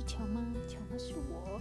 是乔吗？乔吗是我。